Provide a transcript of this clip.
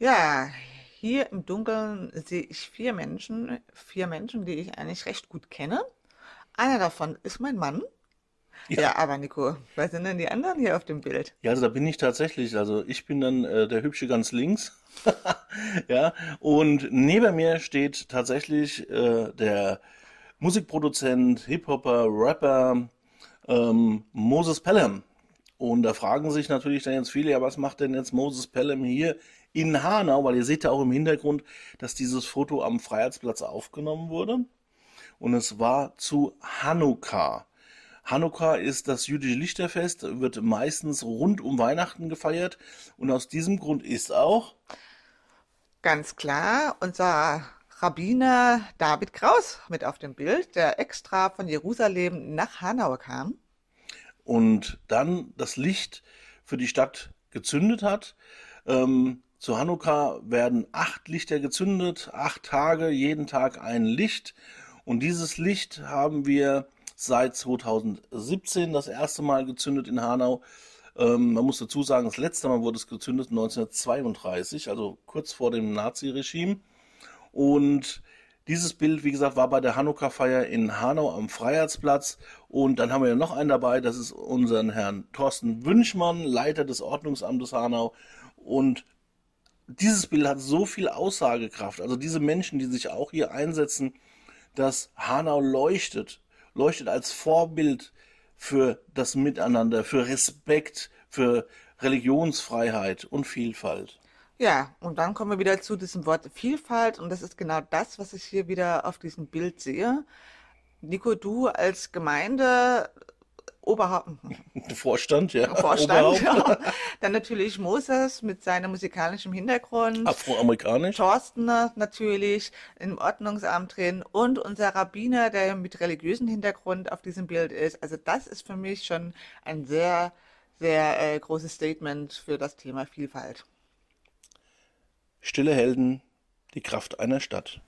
Ja, hier im Dunkeln sehe ich vier Menschen, vier Menschen, die ich eigentlich recht gut kenne. Einer davon ist mein Mann. Ja. Ja, aber Nico, wer sind denn die anderen hier auf dem Bild? Ja, also da bin ich tatsächlich. Also ich bin dann äh, der Hübsche ganz links. Ja, und neben mir steht tatsächlich äh, der Musikproduzent, Hip-Hopper, Rapper ähm, Moses Pelham. Und da fragen sich natürlich dann jetzt viele, ja, was macht denn jetzt Moses Pelham hier in Hanau? Weil ihr seht ja auch im Hintergrund, dass dieses Foto am Freiheitsplatz aufgenommen wurde. Und es war zu Hanukkah. Hanukkah ist das jüdische Lichterfest, wird meistens rund um Weihnachten gefeiert. Und aus diesem Grund ist auch, Ganz klar, unser Rabbiner David Kraus mit auf dem Bild, der extra von Jerusalem nach Hanau kam. Und dann das Licht für die Stadt gezündet hat. Ähm, zu Hanukkah werden acht Lichter gezündet, acht Tage, jeden Tag ein Licht. Und dieses Licht haben wir seit 2017 das erste Mal gezündet in Hanau. Ähm, man muss dazu sagen, das letzte Mal wurde es gezündet 1932, also kurz vor dem Naziregime. Und dieses Bild, wie gesagt, war bei der Hanukkah-Feier in Hanau am Freiheitsplatz. Und dann haben wir ja noch einen dabei, das ist unseren Herrn Thorsten Wünschmann, Leiter des Ordnungsamtes Hanau. Und dieses Bild hat so viel Aussagekraft. Also diese Menschen, die sich auch hier einsetzen, dass Hanau leuchtet, leuchtet als Vorbild für das Miteinander, für Respekt, für Religionsfreiheit und Vielfalt. Ja, und dann kommen wir wieder zu diesem Wort Vielfalt und das ist genau das, was ich hier wieder auf diesem Bild sehe. Nico, du als Gemeinde Oberhaupt, Vorstand, ja, Vorstand, ja. Dann natürlich Moses mit seinem musikalischen Hintergrund. afroamerikanisch. Thorsten natürlich im Ordnungsamt drin und unser Rabbiner, der mit religiösem Hintergrund auf diesem Bild ist. Also das ist für mich schon ein sehr, sehr äh, großes Statement für das Thema Vielfalt. Stille Helden, die Kraft einer Stadt.